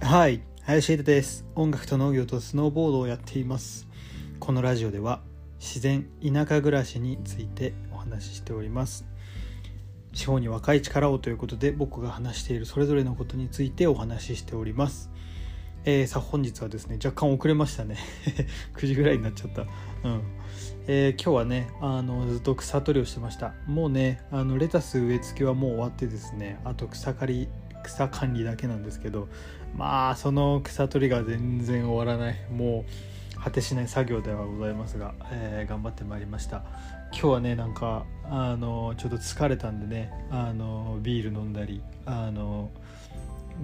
はい林秀です。音楽と農業とスノーボードをやっています。このラジオでは自然田舎暮らしについてお話ししております。地方に若い力をということで僕が話しているそれぞれのことについてお話ししております。えー、さ本日はですね若干遅れましたね。9時ぐらいになっちゃった。うん。えー、今日はねあのずっと草取りをしてました。もうねあのレタス植え付けはもう終わってですねあと草刈り草管理だけなんですけどまあその草取りが全然終わらない。もう果てしない作業ではございますが、えー、頑張ってまいりました。今日はねなんかあのちょっと疲れたんでねあのビール飲んだりあの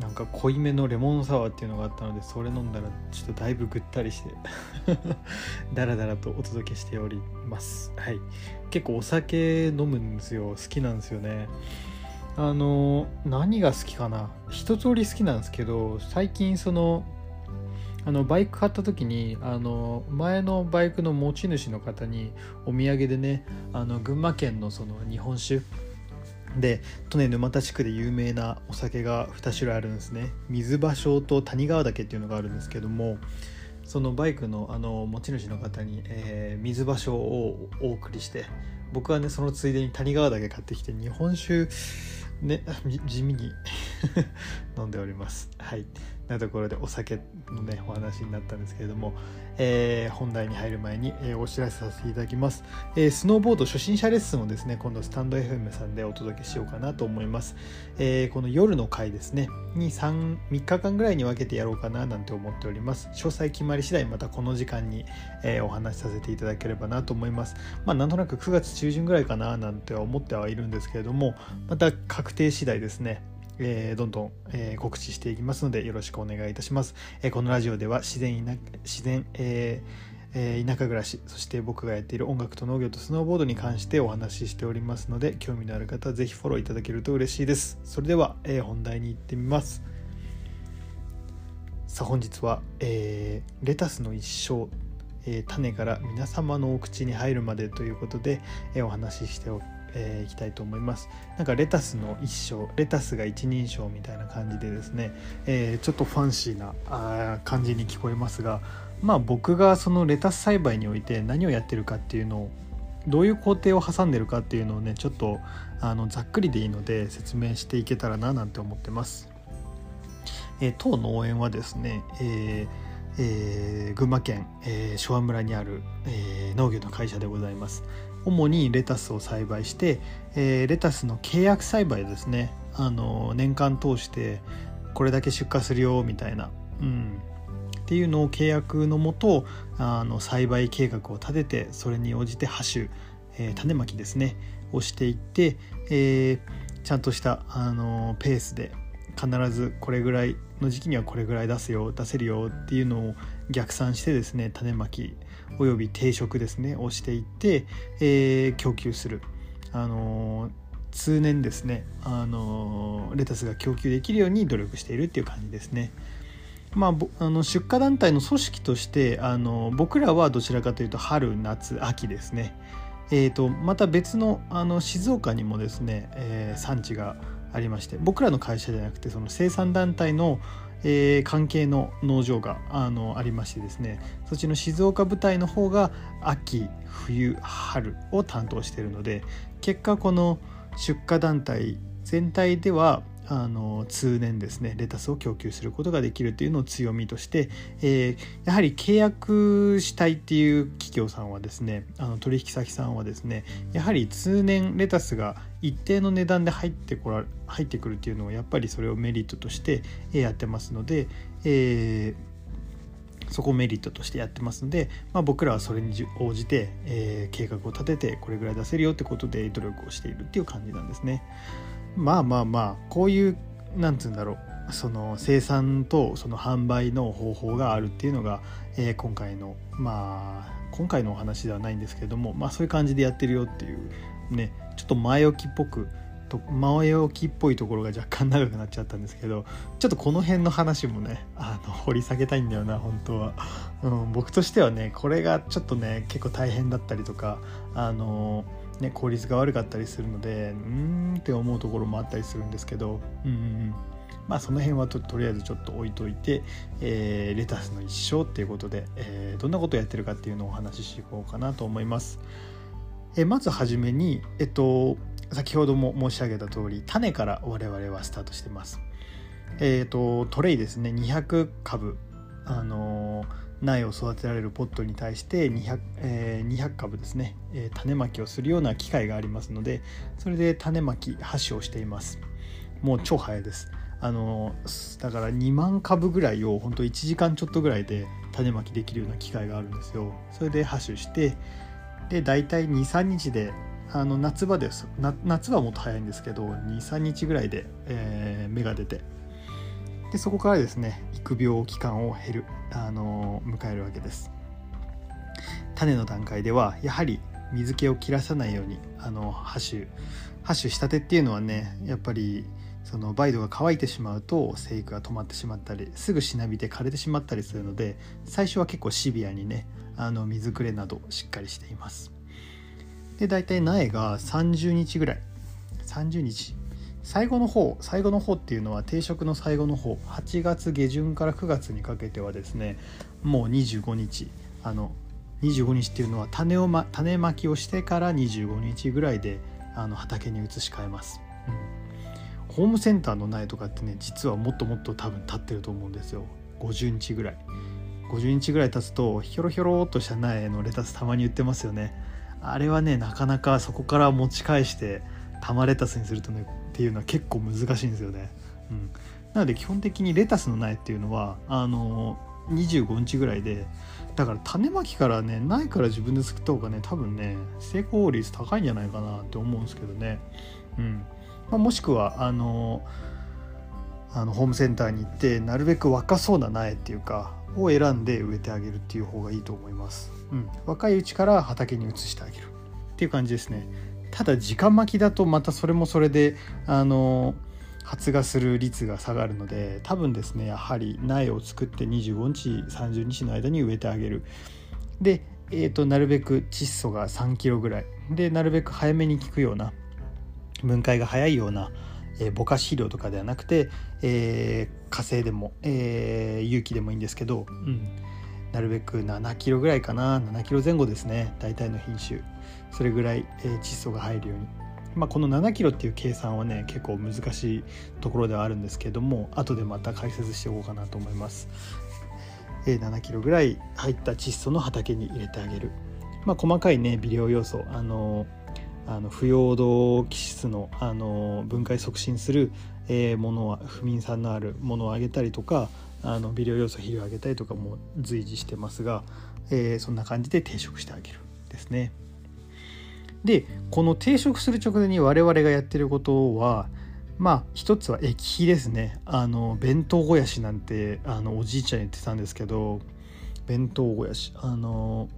なんか濃いめのレモンサワーっていうのがあったのでそれ飲んだらちょっとだいぶぐったりして ダラダラとお届けしております。はい。結構お酒飲むんですよ。好きなんですよね。あの何が好きかな。一通り好きなんですけど最近そのあのバイク買った時にあの前のバイクの持ち主の方にお土産でねあの群馬県のその日本酒で利根沼田地区で有名なお酒が2種類あるんですね。水場所と谷川岳っていうのがあるんですけどもそのバイクのあの持ち主の方に、えー、水場所をお送りして僕はねそのついでに谷川岳買ってきて日本酒ね地味に 飲んでおります。はい。なところでお酒のねお話になったんですけれども、えー、本題に入る前に、えー、お知らせさせていただきます、えー、スノーボード初心者レッスンをですね今度スタンド FM さんでお届けしようかなと思います、えこの夜の回ですねに 3, 3日間ぐらいに分けてやろうかななんて思っております。詳細決まり次第またこの時間に、えお話しさせていただければなと思います。まあなんとなく9月中旬ぐらいかななんて思ってはいるんですけれどもまた確定次第ですねえー、どんどん、えー、告知していきますのでよろしくお願いいたします。えー、このラジオでは自然自然、ええー、田舎暮らしそして僕がやっている音楽と農業とスノーボードに関してお話ししておりますので興味のある方は是非フォローいただけると嬉しいですそれでは、えー、本題に行ってみますさあ本日は、えー、レタスの一生、え種から皆様のお口に入るまでということで、えお話ししておえー、いきたいと思いますなんかレタスの一生レタスが一人称みたいな感じでですね、えー、ちょっとファンシーなあ感じに聞こえますがまあ僕がそのレタス栽培において何をやってるかっていうのをどういう工程を挟んでるかっていうのをねちょっとあのざっくりでいいので説明していけたらななんて思ってます。えー、当農園はですね、えーえー、群馬県、えー、昭和村にある、えー、農業の会社でございます。主にレタスを栽培して、え、レタスの契約栽培ですね。あの年間通してこれだけ出荷するよみたいな、うん、っていうのを契約のもとあの栽培計画を立ててそれに応じてハ種、え、種まきですね。をしていって、え、ちゃんとしたあのペースで必ずこれぐらいの時期にはこれぐらい出すよ出せるよっていうのを逆算してですね種まきおよび定食ですねをしていって、えー、供給する、あのー、通年ですね、あのー、レタスが供給できるように努力しているっていう感じですね。まあ、あの出荷団体の組織としてあの僕らはどちらかというと春夏秋ですね、えーと、また別のあの静岡にもですね、えー、産地がありまして僕らの会社じゃなくてその生産団体の、えー、関係の農場があのありましてですねそっちの静岡部隊の方が秋冬春を担当しているので結果この出荷団体全体ではあの通年ですねレタスを供給することができるというのを強みとして、えー、やはり契約したいっていう企業さんはですねあの取引先さんはですねやはり通年レタスが一定の値段で入ってこら入ってくるっていうのをやっぱりそれをメリットとしてやってますので、えーそこをメリットとしてやってますので、まあ、僕らはそれに応じて、えー、計画を立ててこれぐらい出せるよってことで努力をしているっていう感じなんですね。まあまあまあこういうなんつうんだろうその生産とその販売の方法があるっていうのが、えー、今回のまあ今回のお話ではないんですけれども、まあ、そういう感じでやってるよっていうねちょっと前置きっぽくと前置きっぽいところが若干長くなっちゃったんですけどちょっとこの辺の話もねあの掘り下げたいんだよな本当は、うん、僕としてはねこれがちょっとね結構大変だったりとかあのね、効率が悪かったりするのでうーんって思うところもあったりするんですけど、うんうんまあ、その辺はととりあえずちょっと置いといて、えー、レタスの一生っていうことで、えー、どんなことをやってるかっていうのをお話ししていこうかなと思います。え、まずはじめに、えっと、先ほども申し上げた通り種から我々はスタートしてます。えっ、とトレイですね200株あの苗を育てられるポットに対して 200,、えー、200株ですね、えー、種まきをするような機械がありますのでそれで種まき箸をしています。もう超早いです。あのだから2万株ぐらいを本当1時間ちょっとぐらいで種まきできるような機械があるんですよ。それで箸してで大体23日であの夏場です。夏はもっと早いんですけど23日ぐらいで、えー、芽が出てでそこからですね育苗期間を減るあの迎えるわけです。種の段階ではやはり水気を切らさないようにあの箸箸したてっていうのはねやっぱりその梅土が乾いてしまうと生育が止まってしまったりすぐしなびて枯れてしまったりするので最初は結構シビアにねあの水くれなどしっかりしています。で大体苗が30日ぐらい30日最後の方最後の方っていうのは定食の最後の方8月下旬から9月にかけてはですねもう25日あの25日っていうのは種を、ま、種まきをしてから25日ぐらいであの畑に移し替えます、うん、ホームセンターの苗とかってね実はもっともっと多分立ってると思うんですよ。50日ぐらい。50日ぐらい経つとひょろひょろっとした苗のレタスたまに売ってますよね。あれはねなかなかそこから持ち返して玉レタスにするとねっていうのは結構難しいんですよね。うん、なので基本的にレタスの苗っていうのはあの25日ぐらいでだから種まきからね苗から自分で作った方がね多分ね成功率高いんじゃないかなって思うんですけどね。うんまあ、もしくはあのあのホームセンターに行ってなるべく若そうな苗っていうかを選んで植えてあげるっていう方がいいと思います。うん、若いうちから畑に移してあげるっていう感じですね。ただ時間巻きだとまたそれもそれであの発芽する率が下がるので多分ですねやはり苗を作って25日30日の間に植えてあげる。で、えーと、なるべく窒素が3キロぐらい。でなるべく早めに効くような分解が早いような、えー、ぼかし肥料とかではなくて、えー、火星でも、えー、有機でもいいんですけど、うん、なるべく7キロぐらいかな。7キロ前後ですね。大体の品種。それぐらい、え、窒素が入るように。まあ、この7キロっていう計算はね結構難しいところではあるんですけれども後でまた解説しておこうかなと思います、えー、7キロぐらい入った窒素の畑に入れてあげる。まあ細かいね微量要素あのあの不溶動基質のあの分解促進する、え、ものは不眠酸のあるものをあげたりとかあの微量要素肥料をあげたりとかも随時してますが、えー、そんな感じで定食してあげるですね。でこの定食する直前に我々がやってることはまあ一つは液肥ですね。あの弁当肥やしなんてあのおじいちゃん言ってたんですけど弁当肥やし。あの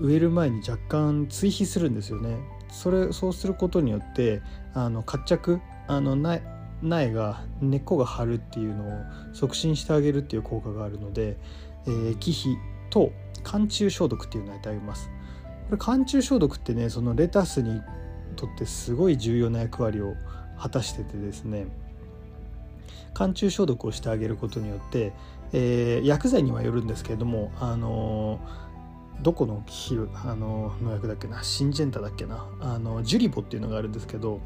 植える前に若干追肥するんですよね。それそうすることによってあの活着あの苗苗が根っこが張るっていうのを促進してあげるっていう効果があるので、えー、液肥と寒中消毒っていうのをやってあげます。これ寒中消毒ってねそのレタスにとってすごい重要な役割を果たしててですね。寒中消毒をしてあげることによって、えー、薬剤にはよるんですけれどもあのどこのあの農薬だっけなシンジェンタだっけなあのジュリボっていうのがあるんですけど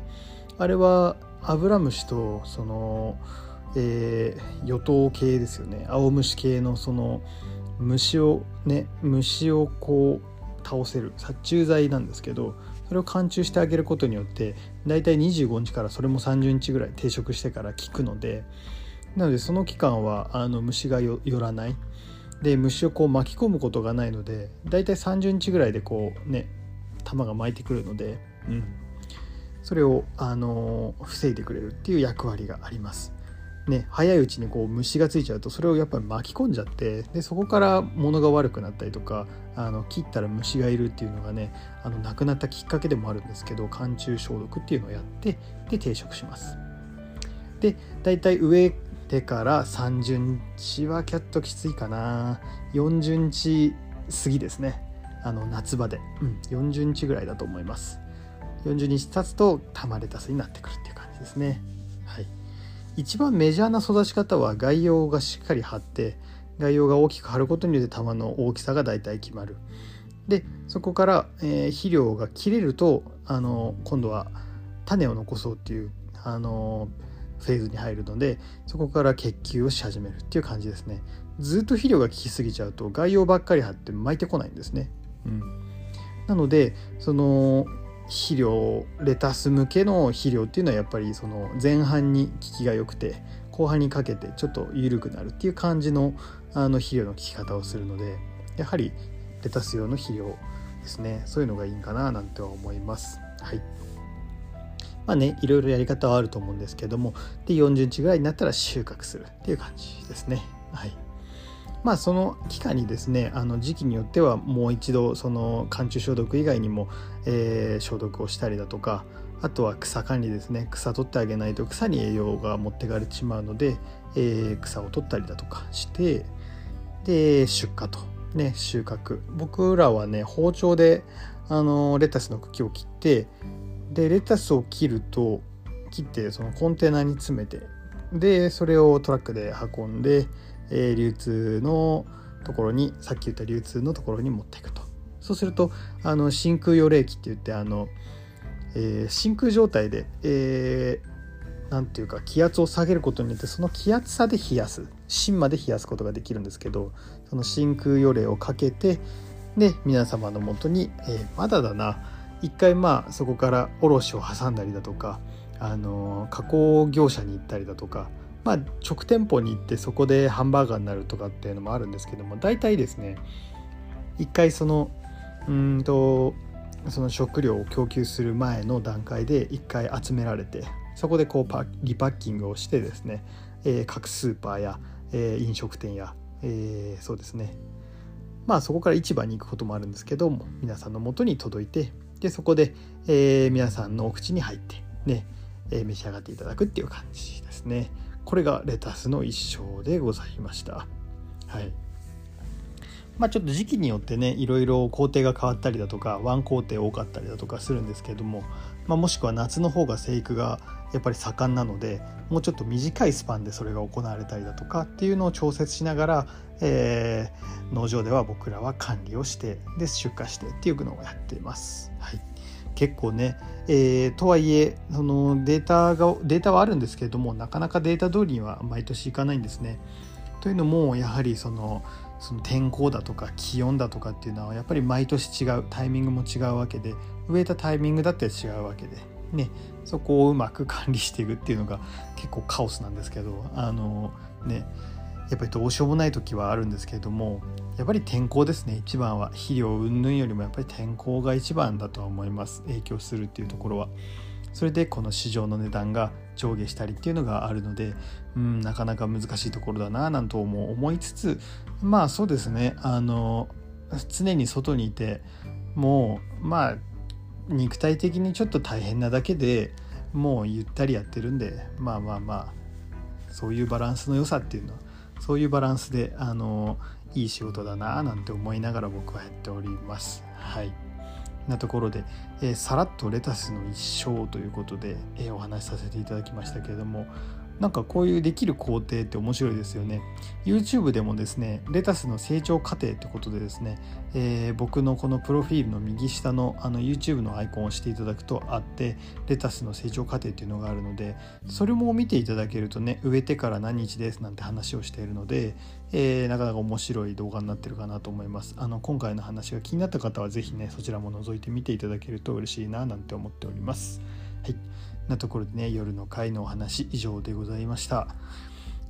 あれはアブラムシとその、えー、与党系ですよね。青虫系のその虫をね虫をこう倒せる殺虫剤なんですけどそれを貫通してあげることによってだいたい25日からそれも30日ぐらい定食してから効くのでなのでその期間はあの虫が寄らないで虫をこう巻き込むことがないのでだいたい30日ぐらいでこうね弾が巻いてくるので、うん、それを、あの防いでくれるっていう役割があります。ね、早いうちにこう虫がついちゃうとそれをやっぱり巻き込んじゃってでそこから物が悪くなったりとかあの切ったら虫がいるっていうのがねあのなくなったきっかけでもあるんですけど寒中消毒っていうのをやってで定食します。で大体植えてから30日はキャットきついかな40日過ぎですねあの夏場で、うん、40日ぐらいだと思います。40日経つと玉レタスになってくるっていう感じですね。はい、一番メジャーな育ち方は外葉がしっかり張って外葉が大きく張ることによって玉の大きさがだいたい決まる。でそこから、えー、肥料が切れるとあの今度は種を残そうっていうあのフェーズに入るのでそこから結球をし始めるっていう感じですね。ずっと肥料が効きすぎちゃうと外葉ばっかり張って巻いてこないんですね、うん、なのでその肥料レタス向けの肥料っていうのはやっぱりその前半に効きが良くて後半にかけてちょっと緩くなるっていう感じのあの肥料の効き方をするのでやはりレタス用の肥料ですね。そういうのがいいんかななんては思います。はい。まあねいろいろやり方はあると思うんですけどもで40日ぐらいになったら収穫するっていう感じですね。まあその期間にですねあの時期によってはもう一度その寒中消毒以外にも、えー、消毒をしたりだとかあとは草管理ですね草取ってあげないと草に栄養が持ってかれてしまうので、えー、草を取ったりだとかしてで出荷とね収穫。僕らはね包丁であのレタスの茎を切ってでレタスを切ると切ってそのコンテナに詰めてでそれをトラックで運んでえー、流通のところにさっき言った流通のところに持っていくと。そうするとあの真空予冷器って言ってあの、えー、真空状態で、えー、ていうか気圧を下げることによってその気圧差で冷やす。芯まで冷やすことができるんですけどその真空予冷をかけてで皆様のもとに、えー、まだだな。一回まあそこから卸を挟んだりだとかあの加工業者に行ったりだとかまあ、直店舗に行ってそこでハンバーガーになるとかっていうのもあるんですけども大体ですね一回そのうんとその食料を供給する前の段階で一回集められてそこでこうリパッキングをしてですね、えー、各スーパーや、えー、飲食店や、えー、そうですね。まあそこから市場に行くこともあるんですけども皆さんのもとに届いてでそこで、え、皆さんのお口に入ってね、え、召し上がっていただくっていう感じですね。これがレタスの一生でございました。はいまあ、ちょっと時期によってねいろいろ工程が変わったりだとかワン工程多かったりだとかするんですけれども、まあ、もしくは夏の方が生育がやっぱり盛んなのでもうちょっと短いスパンでそれが行われたりだとかっていうのを調節しながら、えー、農場では僕らは管理をしてで出荷してっていうのをやっています。はい結構ね、えー、とはいえそのデータがデータはあるんですけれどもなかなかデータ通りには毎年いかないんですね。というのもやはりそのその天候だとか気温だとかっていうのはやっぱり毎年違うタイミングも違うわけで植えたタイミングだって違うわけで、ね、そこをうまく管理していくっていうのが結構カオスなんですけどあのねやっぱりどうしようもない時はあるんですけれどもやっぱり天候ですね。一番は。肥料云々よりもやっぱり天候が一番だとは思います。影響するっていうところは。それでこの市場の値段が上下したりっていうのがあるのでうんなかなか難しいところだななんとも思いつつまあそうですね。あの常に外にいてもうまあ肉体的にちょっと大変なだけでもうゆったりやってるんでまあまあまあそういうバランスの良さっていうのはそういうバランスであのいい仕事だななんて思いながら僕はやっております。はいなところで、えー、さらっとレタスの一生ということで、えー、お話しさせていただきましたけれどもなんかこういうできる工程って面白いですよね。YouTube でもですねレタスの成長過程ってことでですね、えー、僕のこのプロフィールの右下のあの YouTube のアイコンを押していただくとあってレタスの成長過程っていうのがあるのでそれも見ていただけるとね植えてから何日ですなんて話をしているので、えー、なかなか面白い動画になってるかなと思います。あの今回の話が気になった方は是非ねそちらも覗いてみていただけると嬉しいななんて思っております。はい。なところでね夜の会のお話以上でございました。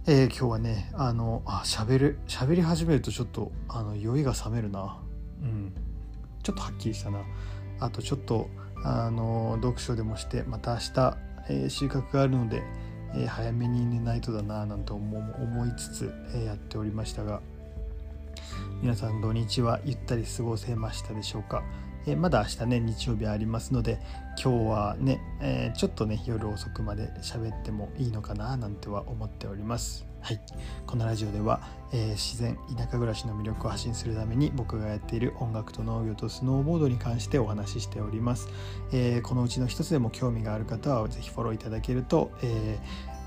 えー、今日はねあのあ喋る喋り始めるとちょっとあの酔いが冷めるな。うん。ちょっとはっきりしたな。あとちょっとあの読書でもしてまた明日、えー、収穫があるので、えー、早めに寝ないとだななんて思いつつ、えやっておりましたが。皆さん土日は。ゆったり過ごせましたでしょうか？え、まだ明日ね日曜日ありますので今日はね、えー、ちょっとね夜遅くまで喋ってもいいのかななんては思っております。はい、このラジオでは、えー、自然田舎暮らしの魅力を発信するために僕がやっている音楽と農業とスノーボードに関してお話ししております、えー、このうちの一つでも興味がある方は是非フォローいただけると、え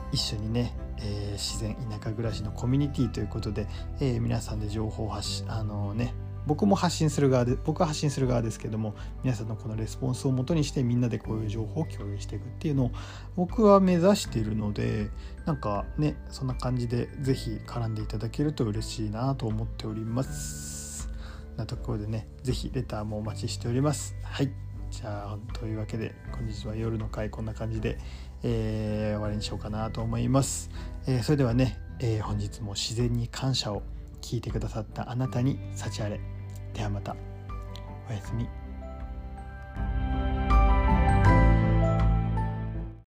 ー、一緒にね、え自然田舎暮らしのコミュニティということで、え皆さんで情報を発しあのね僕も発信する側で僕は発信する側ですけども皆さんのこのレスポンスをもとにしてみんなでこういう情報を共有していくっていうのを僕は目指しているのでなんかねそんな感じで是非絡んでいただけると嬉しいなと思っております。なところでね是非レターもお待ちしております。はい。じゃあというわけで本日は夜の回こんな感じで、えー、終わりにしようかなと思います、えー、それではね、えー、本日も自然に感謝を聞いてくださったあなたに幸あれ。ではまた。おやすみ。